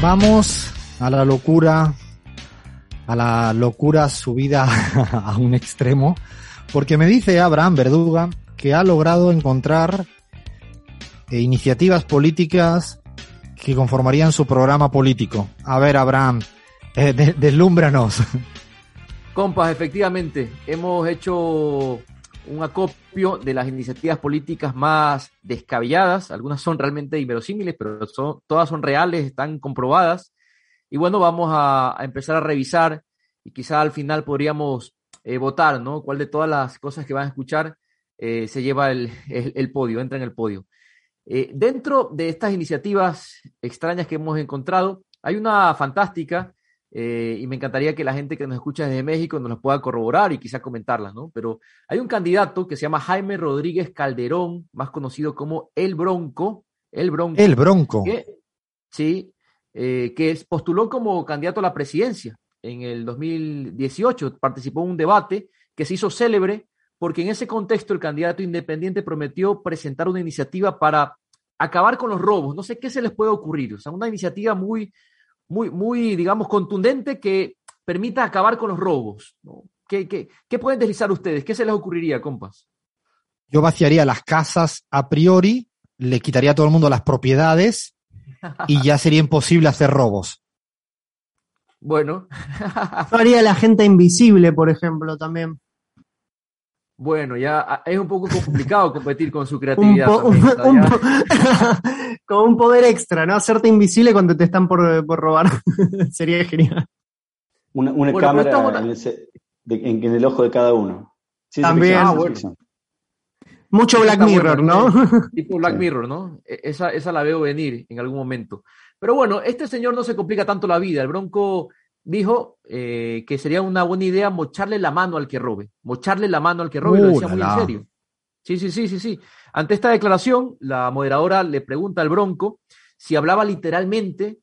Vamos a la locura, a la locura subida a un extremo, porque me dice Abraham Verduga que ha logrado encontrar eh, iniciativas políticas que conformarían su programa político. A ver, Abraham, eh, de- deslúmbranos. Compas, efectivamente, hemos hecho un acopio de las iniciativas políticas más descabelladas. Algunas son realmente inverosímiles, pero son, todas son reales, están comprobadas. Y bueno, vamos a, empezar a revisar y quizá al final podríamos eh, votar, ¿no? ¿Cuál de todas las cosas que van a escuchar eh, se lleva el, el- el podio, entra en el podio? Eh, dentro de estas iniciativas extrañas que hemos encontrado, hay una fantástica eh, y me encantaría que la gente que nos escucha desde México nos las pueda corroborar y quizá comentarlas, ¿no? Pero hay un candidato que se llama Jaime Rodríguez Calderón, más conocido como El Bronco, El Bronco, El Bronco. que, sí, eh, que postuló como candidato a la presidencia en el 2018, participó en un debate que se hizo célebre porque en ese contexto el candidato independiente prometió presentar una iniciativa para acabar con los robos. No sé qué se les puede ocurrir, o sea, una iniciativa muy, muy, muy, digamos, contundente que permita acabar con los robos. ¿no? ¿Qué, qué, qué pueden deslizar ustedes? ¿Qué se les ocurriría, compas? Yo vaciaría las casas a priori, le quitaría a todo el mundo las propiedades y ya sería imposible hacer robos. Bueno, Yo haría la gente invisible, por ejemplo, también. Bueno, ya es un poco complicado competir con su Un creatividad. po- también, o sea, un poder extra, ¿no? Hacerte invisible cuando te están por, por robar. Sería genial. Una, una Bueno, pero cámara en, ese- de- en- en el ojo de cada uno. También. Ah, bueno. Mucho Black Mirror, bueno, ¿no? Tipo Black Sí. Mirror, ¿no? E- Esa, esa la veo venir en algún momento. Pero bueno, este señor no se complica tanto la vida. El Bronco dijo eh, que sería una buena idea mocharle la mano al que robe. Mocharle la mano al que robe, lo Uh, decía la, muy en serio. Sí, sí, sí, sí, sí. Ante esta declaración, la moderadora le pregunta al Bronco si hablaba literalmente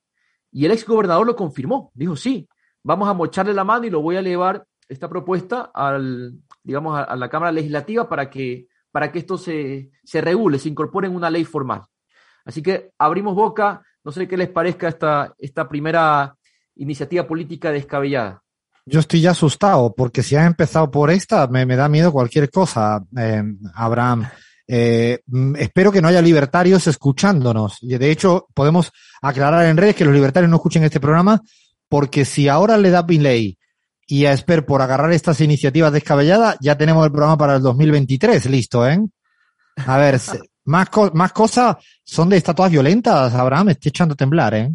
y el ex gobernador lo confirmó. Dijo, sí, vamos a mocharle la mano y lo voy a elevar esta propuesta al, digamos, a, a la Cámara Legislativa para que, para que esto se, se regule, se incorpore en una ley formal. Así que abrimos boca, no sé qué les parezca esta, esta primera iniciativa política descabellada. Yo estoy ya asustado porque si has empezado por esta, me, me da miedo cualquier cosa, eh, Abraham. Eh, mm, espero que no haya libertarios escuchándonos. De hecho, podemos aclarar en redes que los libertarios no escuchen este programa porque si ahora le da Pinley y a Esper por agarrar estas iniciativas descabelladas, ya tenemos el programa para el 2023 listo, ¿eh? A ver, más, co- más cosas son de estatuas violentas, Abraham, me estoy echando a temblar, ¿eh?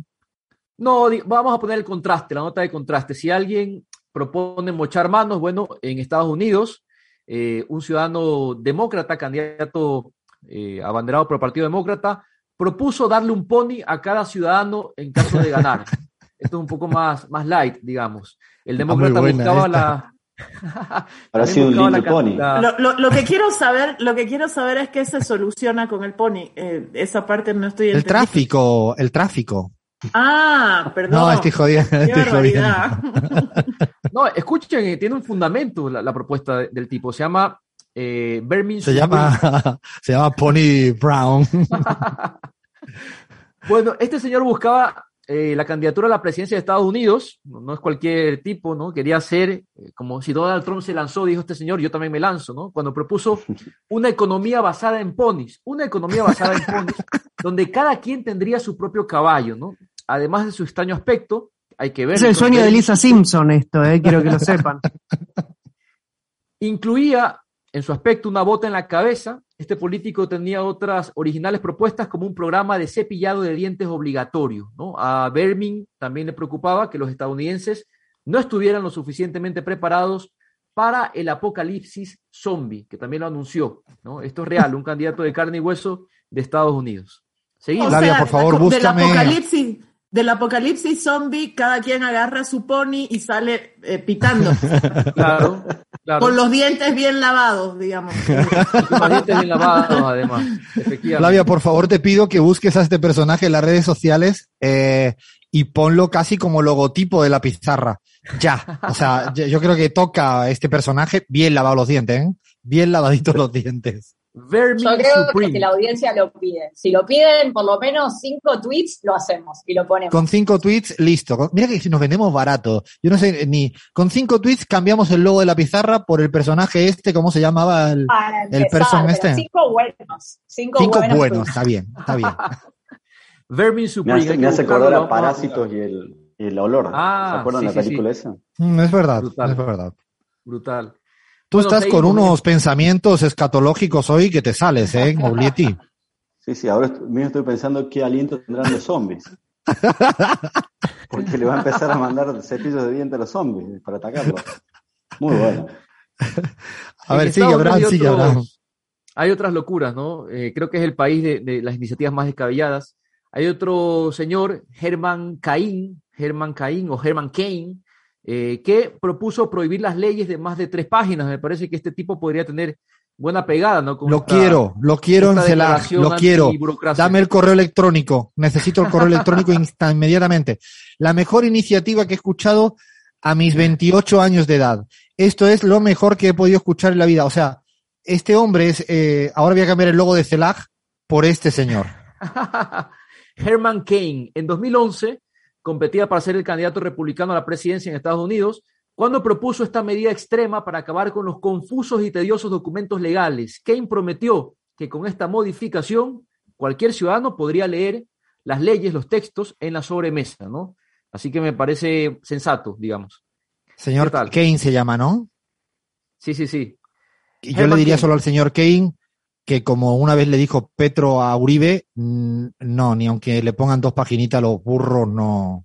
No, vamos a poner el contraste, la nota de contraste. Si alguien propone mochar manos, bueno, en Estados Unidos, eh, un ciudadano demócrata, candidato eh, abanderado por el Partido Demócrata, propuso darle un pony a cada ciudadano en caso de ganar. Esto es un poco más, más light, digamos. El Ah, demócrata buscaba esta. la. También sido un Little Pony. Lo, lo- lo que quiero saber, lo que quiero saber es qué se soluciona con el pony. Eh, esa parte no estoy El entendiendo. tráfico, el tráfico. Ah, perdón. No, estoy jodiendo, Qué estoy jodiendo. barbaridad. No, escuchen, eh, tiene un fundamento la, la propuesta de- del tipo. Se llama eh, Birmingham Se llama, se llama Pony Brown. Bueno, este señor buscaba eh, la candidatura a la presidencia de Estados Unidos, no, no es cualquier tipo, ¿no? Quería ser, eh, como si Donald Trump se lanzó, dijo este señor, yo también me lanzo, ¿no? Cuando propuso una economía basada en ponis, una economía basada en ponis, donde cada quien tendría su propio caballo, ¿no? Además de su extraño aspecto, hay que ver. Es el sueño de Lisa Simpson esto, eh, quiero que lo sepan. Incluía en su aspecto una bota en la cabeza. Este político tenía otras originales propuestas como un programa de cepillado de dientes obligatorio. ¿no? A Bermin también le preocupaba que los estadounidenses no estuvieran lo suficientemente preparados para el apocalipsis zombie, que también lo anunció. ¿no? Esto es real, un candidato de carne y hueso de Estados Unidos. Seguimos. O por favor, del apocalipsis, del apocalipsis zombie, cada quien agarra su pony y sale eh, pitando, Claro, claro. con los dientes bien lavados, digamos. Con los dientes bien lavados, además. Flavia, por favor, te pido que busques a este personaje en las redes sociales eh, y ponlo casi como logotipo de la pizarra. Ya. O sea, yo yo creo que toca a este personaje bien lavado los dientes, ¿eh? Bien lavaditos los dientes. Vermin Yo creo que Supreme. la audiencia lo pide. Si lo piden por lo menos cinco tweets, lo hacemos y lo ponemos. Con cinco tweets, listo. Mira que si nos vendemos barato. Yo no sé ni. Con cinco tweets cambiamos el logo de la pizarra por el personaje este, ¿cómo se llamaba? El, Para el person este. cinco buenos. Cinco, cinco buenos está bien, está bien. Vermin Me Supreme. hace, me hace buscarlo, acordar a Parásitos y el, y el olor. Ah, ¿Se acuerdan sí, de la sí. película esa? Mm, es verdad, Brutal. es verdad. Brutal. Tú Bueno, estás con unos pensamientos escatológicos hoy que te sales, ¿eh, Oblietti? Sí, sí, ahora mismo estoy pensando qué aliento tendrán los zombies. Porque le va a empezar a mandar cepillos de dientes a los zombies para atacarlos. Muy bueno. A ver, sigue Abraham, sigue Abraham. Hay otras locuras, ¿no? Eh, creo que es el país de, de las iniciativas más descabelladas. Hay otro señor, Herman Cain, Herman Cain o Herman Cain, eh, que propuso prohibir las leyes de más de tres páginas. Me parece que este tipo podría tener buena pegada, ¿no? Con Lo esta- quiero, lo quiero en CELAC, lo quiero. Dame el correo electrónico. Necesito el correo electrónico inmediatamente. La mejor iniciativa que he escuchado a mis 28 años de edad. Esto es lo mejor que he podido escuchar en la vida. O sea, este hombre es, eh, ahora voy a cambiar el logo de CELAC por este señor. Herman Cain, en 2011, competía para ser el candidato republicano a la presidencia en Estados Unidos, cuando propuso esta medida extrema para acabar con los confusos y tediosos documentos legales. Cain prometió que con esta modificación cualquier ciudadano podría leer las leyes, los textos en la sobremesa, ¿no? Así que me parece sensato, digamos. Señor. Kane se llama, ¿no? Sí, sí, sí. Y yo le diría solo al señor Kane que como una vez le dijo Petro a Uribe, mm, no, ni aunque le pongan dos paginitas a los burros, no,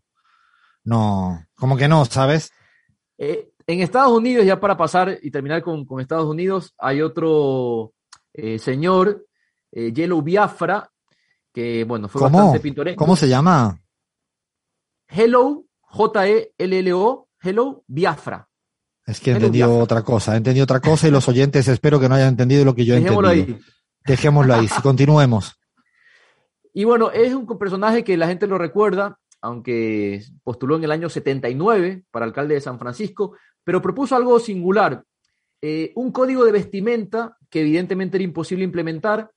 no, como que no, ¿sabes? Eh, en Estados Unidos, ya para pasar y terminar con, con Estados Unidos, hay otro eh, señor, eh, Yellow Biafra, que bueno, fue ¿Cómo? bastante pintoresco. ¿Cómo se llama? Hello, J-E-L-L-O, Hello Biafra. Es que he entendido otra cosa, he entendido otra cosa y los oyentes espero que no hayan entendido lo que yo he Dejémoslo entendido. ahí. Dejémoslo ahí, si continuemos. Y bueno, es un personaje que la gente lo recuerda, aunque postuló en el año 79 para alcalde de San Francisco, pero propuso algo singular, eh, un código de vestimenta que evidentemente era imposible implementar,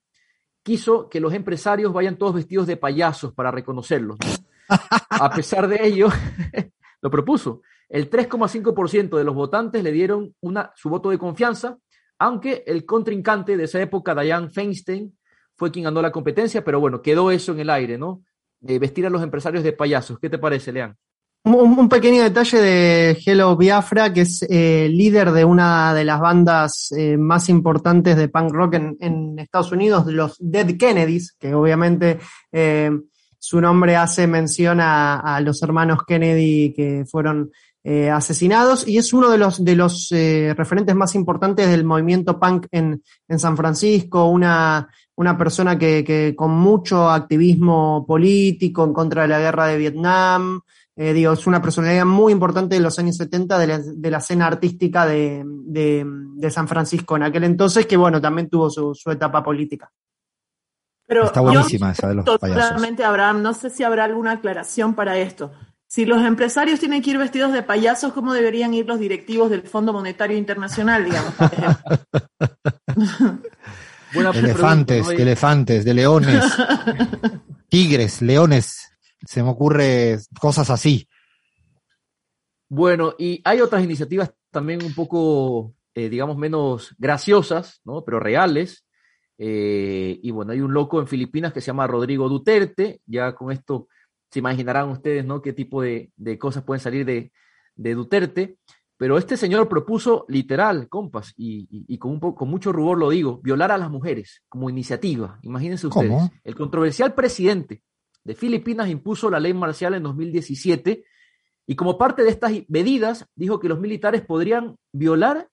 quiso que los empresarios vayan todos vestidos de payasos para reconocerlos. ¿no? A pesar de ello, lo propuso. El 3,5% de los votantes le dieron una, su voto de confianza, aunque el contrincante de esa época, Diane Feinstein, fue quien ganó la competencia, pero bueno, quedó eso en el aire, ¿no? Eh, vestir a los empresarios de payasos. ¿Qué te parece, Lean? Un, un pequeño detalle de Hello Biafra, que es eh, líder de una de las bandas eh, más importantes de punk rock en, en Estados Unidos, los Dead Kennedys, que obviamente eh, su nombre hace mención a, los hermanos Kennedy que fueron eh, asesinados y es uno de los, de los eh, referentes más importantes del movimiento punk en, en San Francisco, una, una persona que, con mucho activismo político en contra de la guerra de Vietnam, eh, digo, es una personalidad muy importante de los años 70 de la, de la escena artística de, de, de San Francisco en aquel entonces, que bueno, también tuvo su, su etapa política. Pero Está buenísima esa de los payasos. Totalmente, Abraham, no sé si habrá alguna aclaración para esto. Si los empresarios tienen que ir vestidos de payasos, ¿cómo deberían ir los directivos del Fondo Monetario Internacional, digamos? Elefantes, pregunta, ¿no? Y- elefantes, de leones, tigres, leones. Se me ocurre cosas así. Bueno, y hay otras iniciativas también un poco, eh, digamos, menos graciosas, ¿no? Pero reales. Eh, y bueno, hay un loco en Filipinas que se llama Rodrigo Duterte. Ya con esto se imaginarán ustedes, ¿no? Qué tipo de, de cosas pueden salir de, de Duterte. Pero este señor propuso literal, compas, y, y- y con, un poco, con mucho rubor lo digo, violar a las mujeres como iniciativa. Imagínense ustedes. ¿Cómo? El controversial presidente de Filipinas impuso la ley marcial en 2017 Y como parte de estas medidas, dijo que los militares podrían violar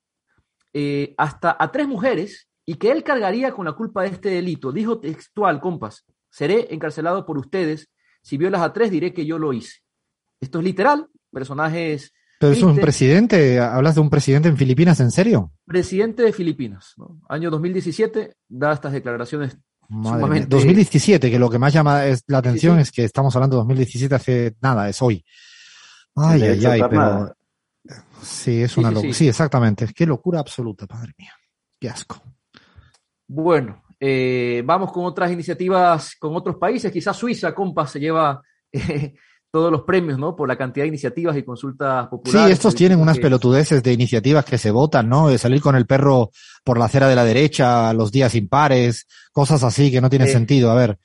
eh, hasta a tres mujeres y que él cargaría con la culpa de este delito. Dijo textual, compas, seré encarcelado por ustedes. Si violas a tres, diré que yo lo hice. Esto es literal, personajes... Pero es un presidente, ¿hablas de un presidente en Filipinas, en serio? Presidente de Filipinas, ¿no? año 2017, da estas declaraciones Madre mía. sumamente... 2017, que lo que más llama es, la atención sí. es que estamos hablando de 2017 hace nada, es hoy. Ay, De ay, ay, pero nada. sí, es Sí, una sí, locura. sí. Sí, exactamente. Qué locura absoluta, madre mía. Qué asco. Bueno, eh, vamos con otras iniciativas con otros países. Quizás Suiza, compa, se lleva eh, todos los premios, ¿no? Por la cantidad de iniciativas y consultas Sí, populares. estos tienen unas pelotudeces de iniciativas que se votan, ¿no? De salir con el perro por la acera de la derecha, los días impares, cosas así que no tienen Eh. sentido. A ver,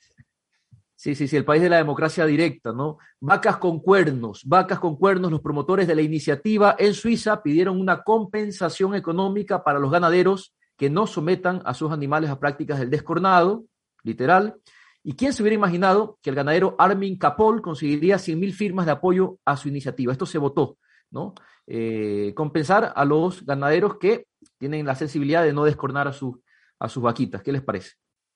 Sí, sí, sí, el país de la democracia directa, ¿no? Vacas con cuernos, vacas con cuernos, los promotores de la iniciativa en Suiza pidieron una compensación económica para los ganaderos que no sometan a sus animales a prácticas del descornado, literal. ¿Y quién se hubiera imaginado que el ganadero Armin Capol conseguiría 100.000 firmas de apoyo a su iniciativa? Esto se votó, ¿no? Eh, compensar a los ganaderos que tienen la sensibilidad de no descornar a, sus a sus vaquitas. ¿Qué les parece?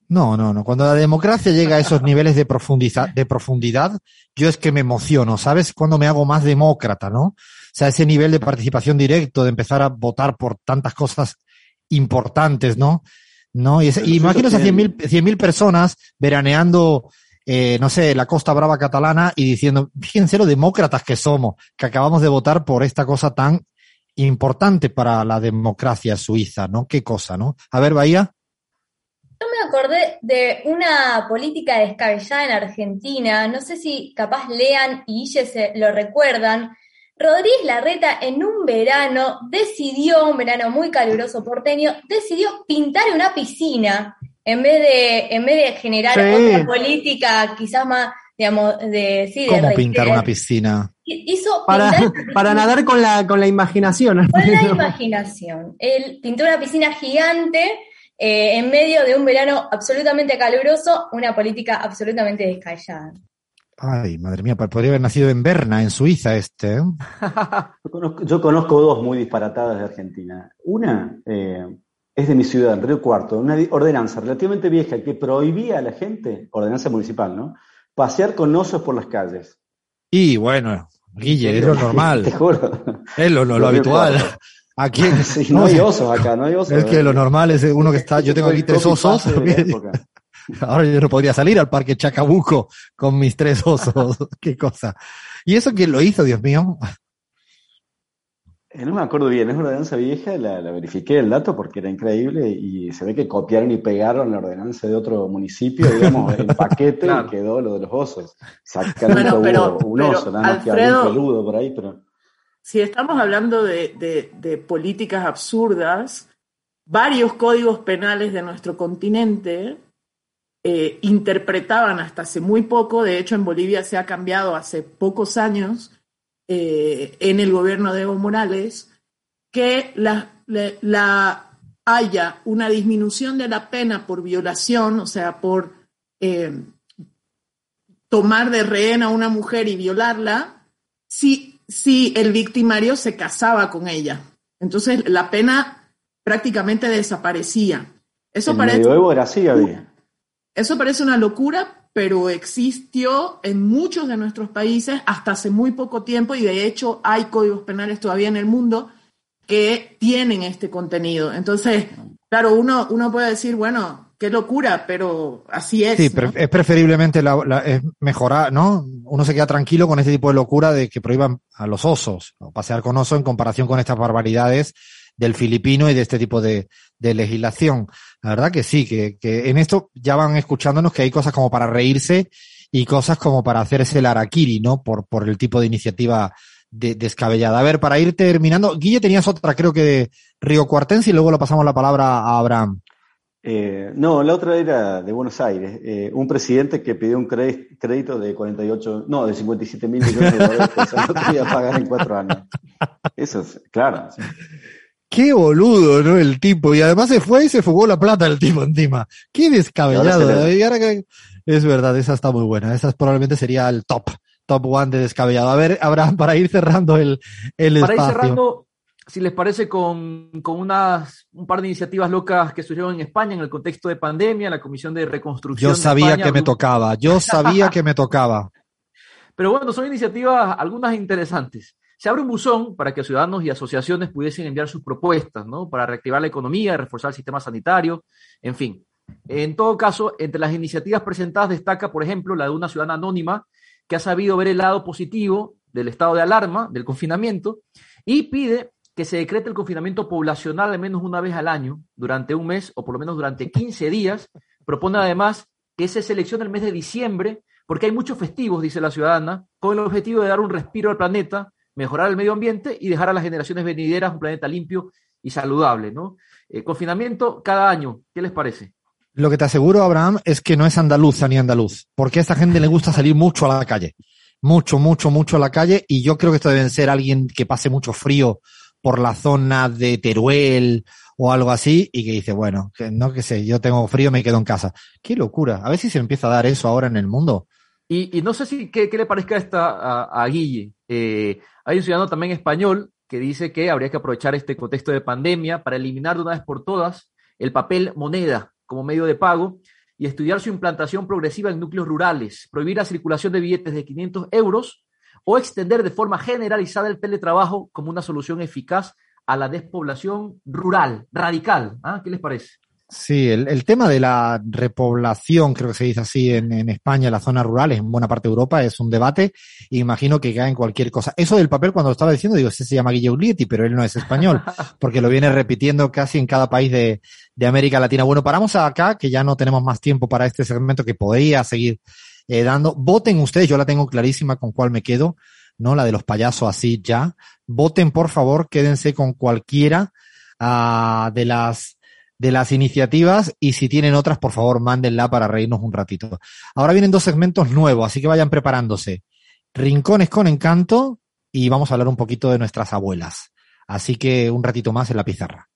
no, no, no. Cuando la democracia llega a esos niveles de profundidad, de profundidad, yo es que me emociono, ¿sabes? Cuando me hago más demócrata, ¿no? O sea, ese nivel de participación directo, de empezar a votar por tantas cosas importantes, ¿no? ¿No? Y, y imagínate a tiene- 100.000 100.000 personas veraneando, eh, no sé, la Costa Brava catalana y diciendo, fíjense lo demócratas que somos, que acabamos de votar por esta cosa tan importante para la democracia suiza, ¿no? Qué cosa, ¿no? A ver, Bahía. Yo me acordé de una política descabellada en Argentina, no sé si capaz Lean y se lo recuerdan. Rodríguez Larreta en un verano decidió, un verano muy caluroso porteño, decidió pintar una piscina en vez de, en vez de generar Sí. otra política quizás más, digamos, de, sí, de ¿Cómo pintar una piscina? Hizo Para, piscina. para nadar con la, con la imaginación. Con la imaginación. Él pintó una piscina gigante eh, en medio de un verano absolutamente caluroso, una política absolutamente descabellada. Ay, madre mía, podría haber nacido en Berna, en Suiza, este. ¿eh? Yo conozco, yo conozco dos muy disparatadas de Argentina. Una eh, es de mi ciudad, Río Cuarto, una ordenanza relativamente vieja que prohibía a la gente, ordenanza municipal, ¿no? Pasear con osos por las calles. Y bueno, Guille, es lo normal, Te juro. es lo, lo- habitual. Cuarto. Aquí Sí, no hay osos acá, no hay osos. Es que lo normal es uno que está, yo tengo aquí tres osos, ahora yo no podría salir al parque Chacabuco con mis tres osos, qué cosa. ¿Y eso quién lo hizo, Dios mío? Eh, No me acuerdo bien, es una ordenanza vieja, la, la verifiqué el dato porque era increíble y se ve que copiaron y pegaron la ordenanza de otro municipio, digamos, en paquete Claro. y quedó lo de los osos. Exactamente Bueno, pero- un pero, oso, nada más que Alfredo- algún peludo por ahí, pero Si estamos hablando de, de- de políticas absurdas, varios códigos penales de nuestro continente eh, interpretaban hasta hace muy poco, de hecho en Bolivia se ha cambiado hace pocos años eh, en el gobierno de Evo Morales, que la, la- la- haya una disminución de la pena por violación, o sea, por eh, tomar de rehén a una mujer y violarla, si, si el victimario se casaba con ella. Entonces la pena prácticamente desaparecía. Eso el parece, medioevo era así, había. Eso parece una locura, pero existió en muchos de nuestros países hasta hace muy poco tiempo y de hecho hay códigos penales todavía en el mundo que tienen este contenido. Entonces, claro, uno, uno puede decir, bueno, qué locura, pero así es. Sí, es preferiblemente la, la- es mejorar, ¿no? Uno se queda tranquilo con este tipo de locura de que prohíban a los osos, o pasear con oso en comparación con estas barbaridades del filipino y de este tipo de, de legislación. La verdad que sí, que, que en esto ya van escuchándonos que hay cosas como para reírse y cosas como para hacerse el araquiri, ¿no? Por, por el tipo de iniciativa de- descabellada. A ver, para ir terminando, Guille tenías otra, creo que de Río Cuartense y luego le pasamos la palabra a Abraham. Eh, no, la otra era de Buenos Aires. Eh, un presidente que pidió un crédito de 48, no, de 57 mil millones de dólares que iba a pagar en cuatro años. Eso es, claro. Qué boludo, ¿no? El tipo. Y además se fue y se fugó la plata el tipo encima. Qué descabellado. Y ahora se le- Y ahora que- Es verdad, esa está muy buena. Esa probablemente sería el top top one de descabellado. A ver, Abraham, para ir cerrando el, el Para ir cerrando, si les parece, con, con unas, un par de iniciativas locas que surgieron en España en el contexto de pandemia, la Comisión de Reconstrucción. Yo de sabía España, que me tocaba, yo sabía que me tocaba. Pero bueno, son iniciativas algunas interesantes. Se abre un buzón para que ciudadanos y asociaciones pudiesen enviar sus propuestas, ¿no? Para reactivar la economía, reforzar el sistema sanitario, en fin. En todo caso, entre las iniciativas presentadas destaca, por ejemplo, la de una ciudadana anónima que ha sabido ver el lado positivo del estado de alarma, del confinamiento, y pide que se decrete el confinamiento poblacional al menos una vez al año, durante un mes o por lo menos durante 15 días. Propone además que se seleccione el mes de diciembre, porque hay muchos festivos, dice la ciudadana, con el objetivo de dar un respiro al planeta, mejorar el medio ambiente y dejar a las generaciones venideras un planeta limpio y saludable, ¿no? Eh, confinamiento cada año, ¿qué les parece? Lo que te aseguro, Abraham, es que no es andaluza ni andaluz, porque a esta gente le gusta salir mucho a la calle. Mucho, mucho, mucho a la calle, y yo creo que esto deben ser alguien que pase mucho frío por la zona de Teruel o algo así, y que dice, bueno, que no que sé, yo tengo frío, me quedo en casa. Qué locura. A ver si se empieza a dar eso ahora en el mundo. Y, no sé si qué, qué le parezca esta a, a Guille. Eh, hay un ciudadano también español que dice que habría que aprovechar este contexto de pandemia para eliminar de una vez por todas el papel moneda como medio de pago y estudiar su implantación progresiva en núcleos rurales, prohibir la circulación de billetes de 500 euros o extender de forma generalizada el teletrabajo como una solución eficaz a la despoblación rural, radical. ¿Ah? ¿Qué les parece? Sí, el, el tema de la repoblación, creo que se dice así en, en España, en las zonas rurales, en buena parte de Europa, es un debate. E imagino que cae en cualquier cosa. Eso del papel, cuando lo estaba diciendo, digo, ese se llama Guille Ulietti, pero él no es español, porque lo viene repitiendo casi en cada país de, de América Latina. Bueno, paramos acá, que ya no tenemos más tiempo para este segmento que podría seguir eh, dando. Voten ustedes, yo la tengo clarísima con cuál me quedo, ¿no? La de los payasos así ya. Voten, por favor, quédense con cualquiera ah, de las de las iniciativas y si tienen otras, por favor, mándenla para reírnos un ratito. Ahora vienen dos segmentos nuevos, así que vayan preparándose. Rincones con encanto y vamos a hablar un poquito de nuestras abuelas. Así que un ratito más en la pizarra.